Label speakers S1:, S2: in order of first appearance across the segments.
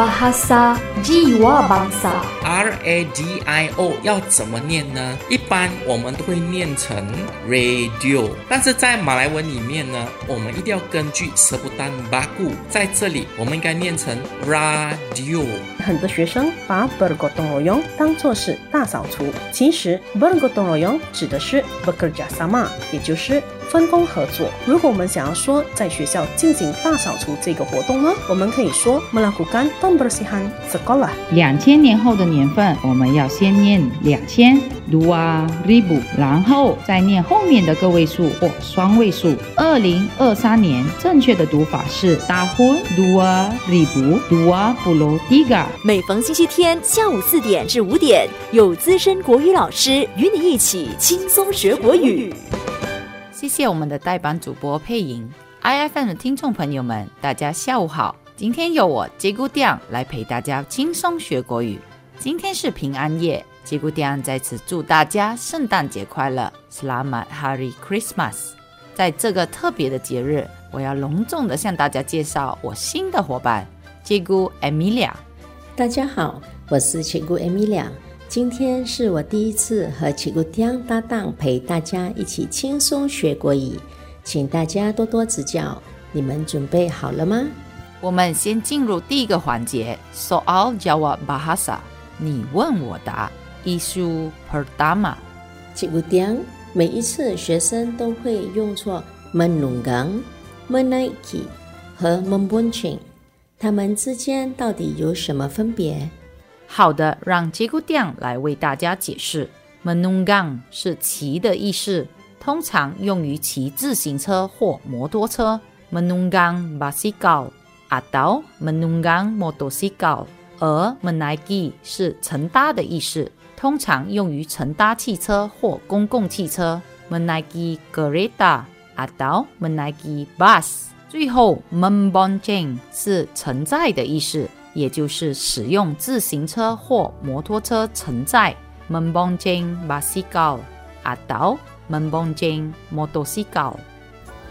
S1: bahasa jiwa bangsa.
S2: R A D I O 要怎么念呢？一般我们都会念成 radio，但是在马来文里面呢，我们一定要根据舌不丹巴固，在这里我们应该念成 radio。
S3: 很多学生把 bergotong royong 当作是大扫除，其实 bergotong royong 指的是 bekerja sama，也就是分工合作。如果我们想要说在学校进行大扫除这个活动呢，我们可以说 melakukan pembersihan sekolah。
S4: 两千年后的年份，我们要先念两千 dua ribu，然后再念后面的个位数或双位数。二零二三年正确的读法是 tahun dua ribu dua puluh tiga。
S5: 每逢星期天下午四点至五点，有资深国语老师与你一起轻松学国语。
S4: 谢谢我们的代班主播配音，IFM 的听众朋友们，大家下午好。今天由我杰姑店来陪大家轻松学国语。今天是平安夜，杰姑店在此祝大家圣诞节快乐，Selamat Hari Christmas。在这个特别的节日，我要隆重的向大家介绍我新的伙伴杰姑 Emilia。
S6: 大家好，我是奇姑 Emilia。今天是我第一次和奇姑江搭档，陪大家一起轻松学国语，请大家多多指教。你们准备好了吗？
S4: 我们先进入第一个环节，Soal Jawab Bahasa，你问我答，Isu pertama。
S6: 奇姑江，每一次学生都会用错 menunggang、menaiki 和 membonceng，它们之间到底有什么分别？
S4: 好的，让杰姑店来为大家解释。menunggang 是骑的意思，通常用于骑自行车或摩托车。menunggang basikal atau menunggang motosikal，而 menaiki 是乘搭的意思，通常用于乘搭汽车或公共汽车。menaiki kereta atau menaiki bus。最后 membonceng 是承载的意思。也就是使用自行车或摩托车承载 membonceng basikal atau membonceng motosikal。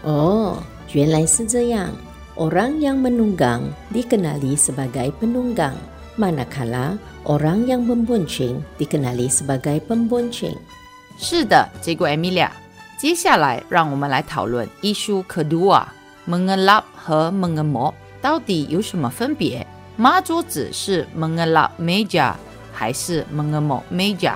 S6: 哦，原来是这样。Orang yang menunggang dikenali sebagai penunggang, manakala orang yang membonceng dikenali sebagai pembonceng。
S4: 是的，结果 Emilia。接下来，让我们来讨论 isu kedua mengelap 和 mengemop 到底有什么分别。抹桌子是 mengelap meja 还是 mengemop meja？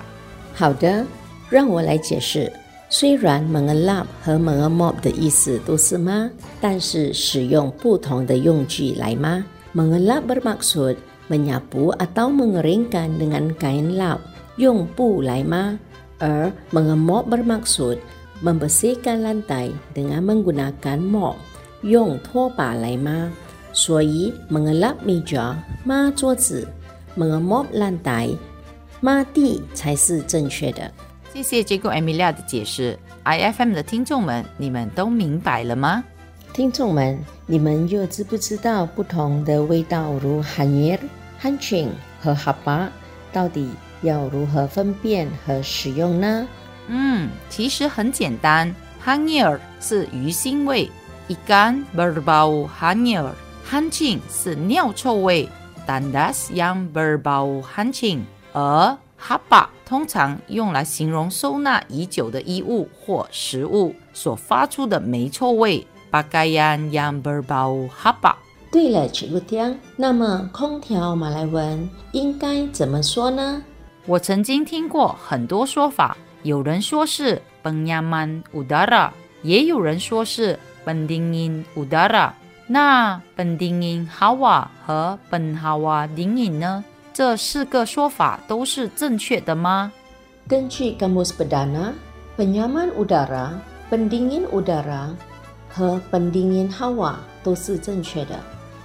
S6: 好的，让我来解释。虽然 mengelap 和 mengemop 的意思都是抹，但是使用不同的用具来抹。mengelap bermaksud menyapu atau mengeringkan dengan kain lap，用布来抹；而 mengemop bermaksud membersihkan lantai dengan menggunakan mop，用拖把来抹。所以猛拉咪咪抓抹桌子猛摸乱逮抹地才是正确的。
S4: 谢谢 jingle amiga 的解释。Ifm 的听众们你们都明白了吗？
S6: 听众们你们又知不知道不同的味道如 hanger hanching 和 haba 到底要如何分辨和使用呢？
S4: 嗯其实很简单 hanger 是鱼腥味一竿 berbau hanger hancing 是尿臭味，tandas yang berbau hancing，而 haba 通常用来形容收纳已久的衣物或食物所发出的霉臭味，pakaian yang berbau haba。
S6: 对了，曲路天，那么空调马来文应该怎么说呢？
S4: 我曾经听过很多说法，有人说是 penyaman udara，也有人说是 pendingin udara。那本丁因哈瓦和本哈瓦丁因呢？这四个说法都是正确的吗？
S6: 根据 Kamus Perdana，penyaman udara、pendingin udara 和 pendingin hawa 都是正确的，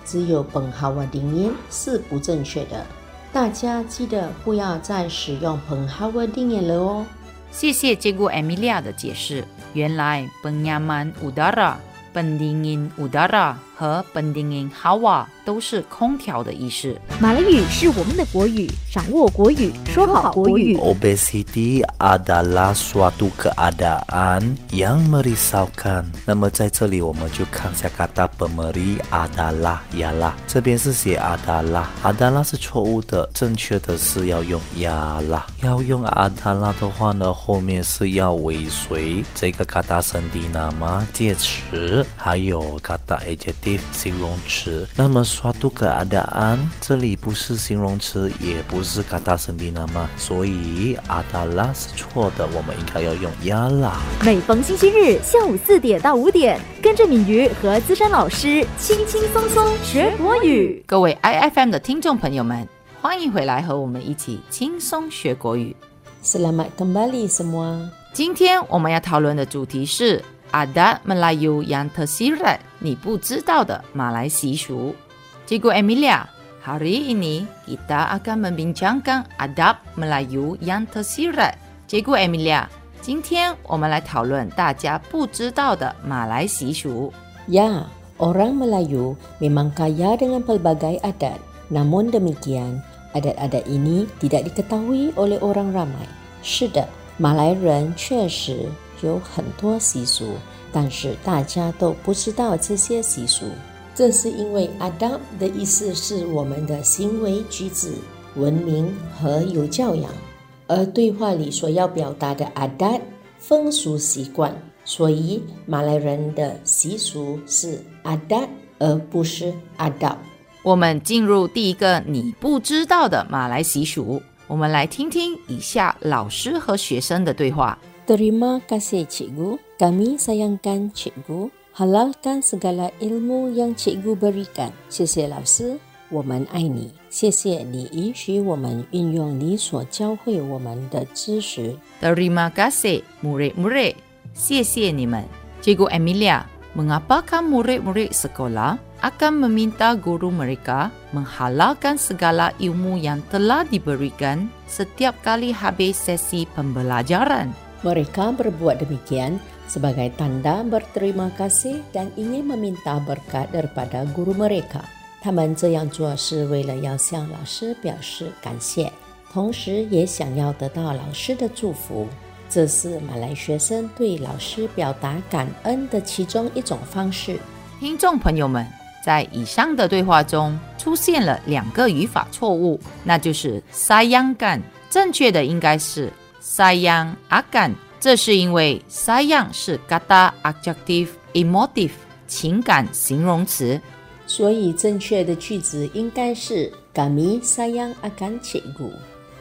S6: 只有本哈瓦丁因是不正确的。大家记得不要再使用本哈瓦丁因了哦。
S4: 谢谢接过 Emilia 的解释。原来 penyaman udara、pendingin udara 和 pendingin hawa 都是空调的意思。
S5: 马来语是我们的国语，掌握国语，说好国语。
S7: Obesity adalah suatu keadaan yang merisaukan。那么在这里我们就看一下 kata pemeri adalah ialah，这边是写 adalah，adalah 是错误的，正确的是要用 ialah。要用 adalah 的话呢，后面是要尾随这个 kata sendi nama 介词，还有 kata adjective 形容词。那么 suatu keadaan 这里不是形容词，也不是 kata sendi nama，所以 adalah 是错的，我们应该要用 ialah。
S5: 每逢星期日下午四点到五点，跟着敏瑜和资深老师轻轻松松学国语。
S4: 各位 IFM 的听众朋友们，欢迎回来和我们一起轻松学国语。
S6: Selamat kembali semua.
S4: 今天我们要讨论的主题是 adat Melayu yang tersirat，你不知道的马来习俗。Cikgu Emilia, hari ini kita akan membincangkan adat Melayu yang tersirat。Cikgu Emilia，今天我们来讨论大家不知道的马来习俗。
S6: Ya, orang Melayu memang kaya dengan pelbagai adat. Namun demikian, adat-adat ini tidak diketahui oleh orang ramai. 是的，马来人确实有很多习俗，但是大家都不知道这些习俗。这是因为 adab 的意思是我们的行为举止、文明和有教养，而对话里所要表达的 adat 风俗习惯，所以马来人的习俗是 adat 而不是 adab。
S4: 我们进入第一个你不知道的马来习俗，我们来听听以下老师和学生的对话。
S6: Terima kasih cikgu. Kami sayangkan cikgu. Halalkan segala ilmu yang cikgu berikan. 谢谢老师，我们爱你。谢谢你允许我们运用你所教会我们的知识。
S4: Terima kasih murid-murid. 谢谢你们。Cikgu Emilia, mengapakah murid-murid sekolah akan meminta guru mereka menghalalkan segala ilmu yang telah diberikan setiap kali habis sesi pembelajaran?
S6: Mereka berbuat demikian sebagai tanda berterima kasih dan ingin meminta berkat daripada guru mereka. 他们这样做是为了要向老师表示感谢，同时也想要得到老师的祝福。这是马来学生对老师表达感恩的其中一种方式。
S4: 听众朋友们，在以上的对话中出现了两个语法错误，那就是 sayang gan，正确的应该是 sayang akan。这是因为 sayang 是 kata adjective emotive 情感形容词，
S6: 所以正确的句子应该是 Kami sayang akan cikgu。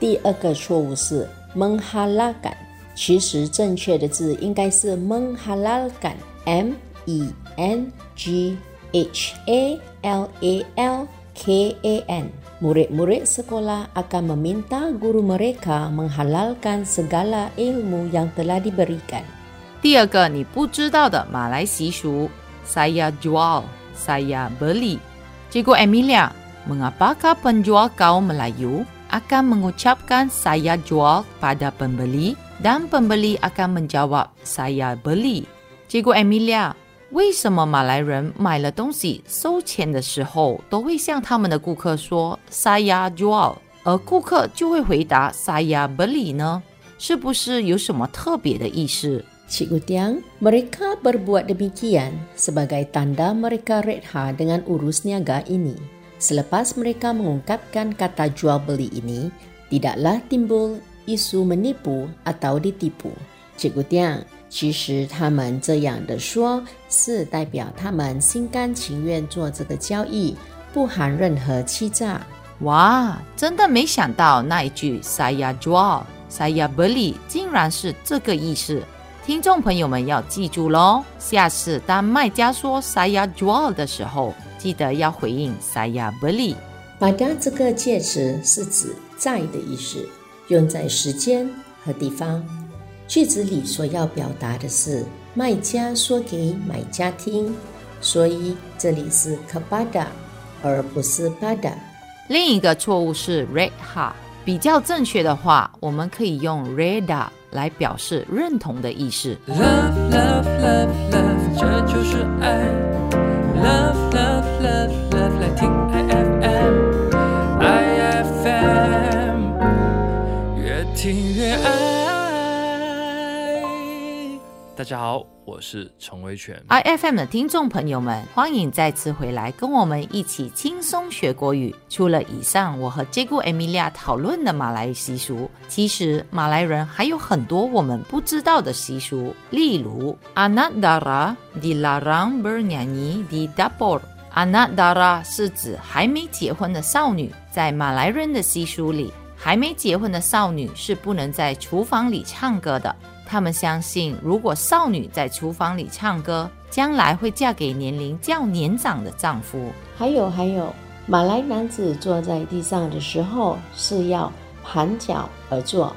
S6: 第二个错误是 “menhalalkan”，其实正确的字应该是 “menhalalkan”，m e n g h a l a l k a n。Murid-murid sekolah akan meminta guru mereka menghalalkan segala ilmu yang telah diberikan.
S4: 第二个你不知道的马来习俗，saya jual, saya beli。结果 Emilia, mengapakah penjual kaum Melayu akan mengucapkan saya jual pada pembeli dan pembeli akan menjawab saya beli？结果 Emilia， 为什么马来人买了东西收钱的时候都会向他们的顾客说 saya jual，而顾客就会回答 saya beli 呢？是不是有什么特别的意思
S6: ？Cikgu Tiang, mereka berbuat demikian sebagai tanda mereka redha dengan urus niaga ini. Selepas mereka mengungkapkan kata jual beli ini, tidaklah timbul isu menipu atau ditipu. Cikgu Tiang, 其实他们这样的说，是代表他们心甘情愿做这个交易，不含任何欺诈。
S4: 哇，真的没想到那一句 “saya jual, saya beli” 竟然是这个意思。听众朋友们要记住喽，下次当卖家说 “saya jual” 的时候，记得要回应 “saya beli”。
S6: pada 这个介词是指在的意思，用在时间和地方。句子里所要表达的是卖家说给买家听，所以这里是 kabada，而不是 bada。
S4: 另一个错误是 redha，比较正确的话，我们可以用 reda 来表示认同的意思。
S8: Love, love, love, love，这就是爱。Love, love love love 来听 I F M 大家好，我是陈维权。
S4: iFM 的听众朋友们，欢迎再次回来，跟我们一起轻松学国语。除了以上我和 j 姑 Emilia 讨论的马来习俗，其实马来人还有很多我们不知道的习俗，例如 Anak dara dilarang bernyanyi di dapur。Anak dara 是指还没结婚的少女，在马来人的习俗里，还没结婚的少女是不能在厨房里唱歌的。他们相信，如果少女在厨房里唱歌，将来会嫁给年龄较年长的丈夫。
S6: 还有还有，马来男子坐在地上的时候是要盘脚而坐。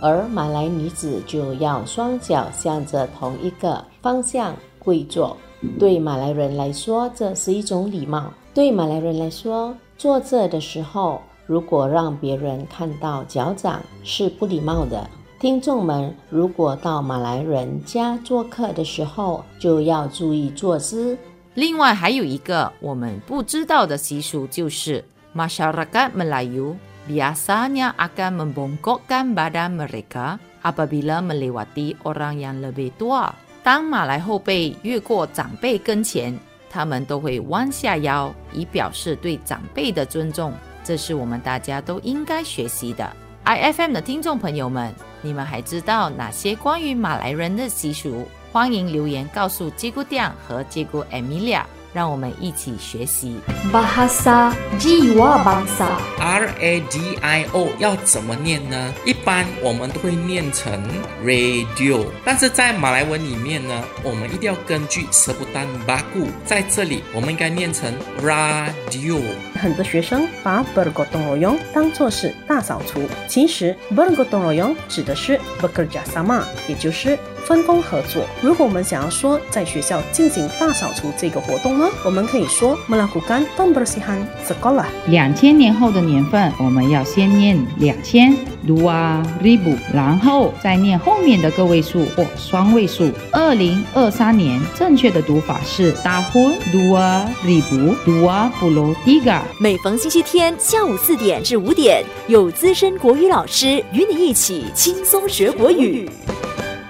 S6: 而马来女子就要双脚向着同一个方向跪坐。对马来人来说，这是一种礼貌。对马来人来说，坐这的时候，如果让别人看到脚掌是不礼貌的。听众们，如果到马来人家做客的时候，就要注意坐姿。
S4: 另外还有一个我们不知道的习俗，就是 masyarakat Melayu biasanya akan membongkokkan badan mereka apabila melewati orang yang lebih tua。当马来后辈越过长辈跟前，他们都会弯下腰，以表示对长辈的尊重。这是我们大家都应该学习的。iFM 的听众朋友们，你们还知道哪些关于马来人的习俗？欢迎留言告诉吉姑店和吉姑 Emilia，让我们一起学习。
S1: Bahasa Jiwa Bangsa
S2: R A D I O 要怎么念呢？一般我们都会念成 radio，但是在马来文里面呢，我们一定要根据 sebutan baku，在这里我们应该念成 radio。
S3: 很多学生把 bergotong royong 当作是大扫除，其实 bergotong royong 指的是 bekerja sama，也就是分工合作。如果我们想要说在学校进行大扫除这个活动呢，我们可以说 melakukan pembersihan sekolah。
S9: 两千年后的年份，我们要先念两千 dua ribu，然后再念后面的个位数或双位数。二零二三年正确的读法是 tahun dua ribu dua puluh tiga。
S5: 每逢星期天下午四点至五点，有资深国语老师与你一起轻松学国语。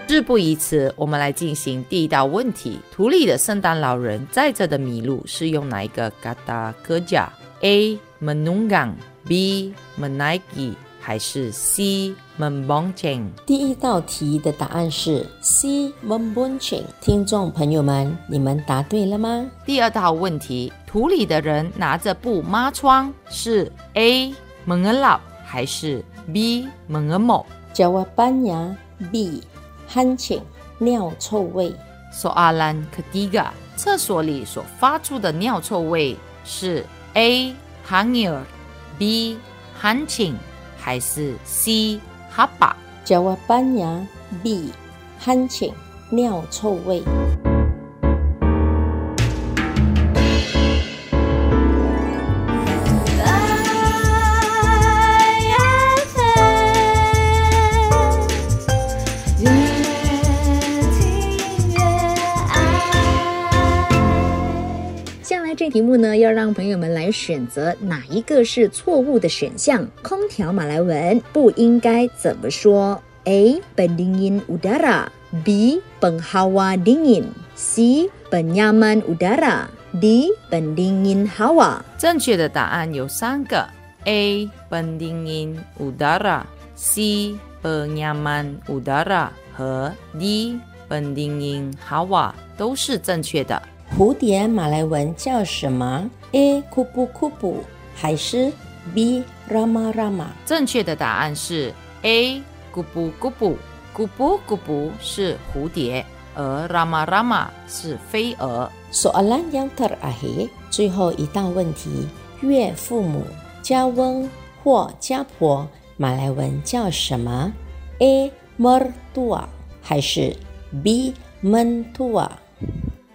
S4: 事不宜迟，我们来进行第一道问题：图里的圣诞老人载着的麋鹿是用哪一个 kata kerja A menunggang B menaiki 还是 C membonceng？
S6: 第一道题的答案是 C membonceng。听众朋友们，你们答对了吗？
S4: 第二道问题：图里的人拿着布抹窗是 A mengelap 还是 B
S6: mengemok？Jawabannya B hancing 尿臭味。
S4: Soalan ketiga，厕所里所发出的尿臭味是 A hangir B hancing 还是 C
S6: hapa？Jawabannya B hancing 尿臭味。
S10: 这题目呢，要让朋友们来选择哪一个是错误的选项。空调马来文不应该怎么说？A. Pendingin udara B. Penghawa dingin C. Penyaman udara D. Pendingin hawa
S4: 正确的答案有三个：A. pendingin udara，C. penyaman udara 和 D. pendingin hawa 都是正确的。
S6: 蝴蝶马来文叫什么？A. kupu kupu 还是 B. rama rama？
S4: 正确的答案是 A. 咕布咕布，咕布咕布是蝴蝶，而 rama rama 是飞蛾。
S6: Soalan yang terakhir，最后一道问题：岳父母、家翁或家婆，马来文叫什么？A. mertua 还是 B. mentua？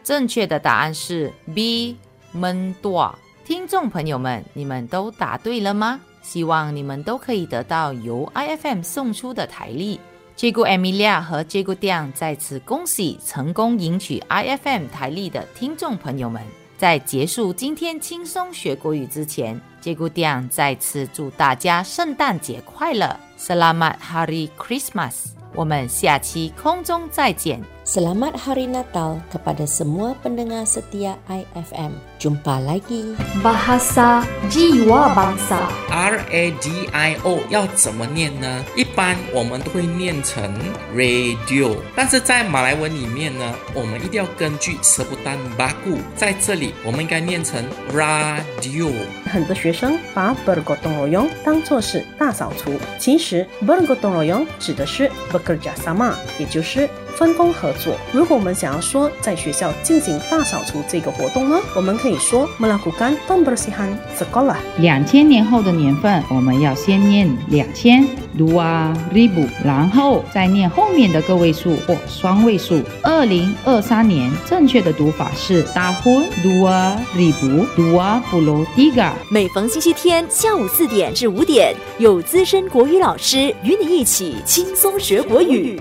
S4: 正确的答案是 B 闷多。听众朋友们，你们都答对了吗？希望你们都可以得到由 IFM 送出的台历。接顾 Emilia 和接顾 Diang 在此恭喜成功赢取 IFM 台历的听众朋友们。在结束今天轻松学国语之前，接顾 Diang 再次祝大家圣诞节快乐，Selamat Hari Christmas！我们下期空中再见。
S6: Selamat Hari Natal kepada semua pendengar setia IFM. Jumpa lagi.
S1: Bahasa Jiwa Bangsa
S2: R A D I O 要怎么念呢？一般我们都会念成 radio，但是在马来文里面呢，我们一定要根据舌不单八固，在这里我们应该念成 radio。
S3: 很多学生把 bergotong royong 当作是大扫除，其实 bergotong royong 指的是 bekerja sama，也就是分工合作。如果我们想要说在学校进行大扫除这个活动呢，我们可以说 melakukan pembersihan sekolah。
S9: 两千年后的年份，我们要先念两千 dua ribu，然后再念后面的个位数或双位数。二零二三年正确的读法是 tahun dua ribu dua puluh tiga。
S5: 每逢星期天下午四点至五点，有资深国语老师与你一起轻松学国语。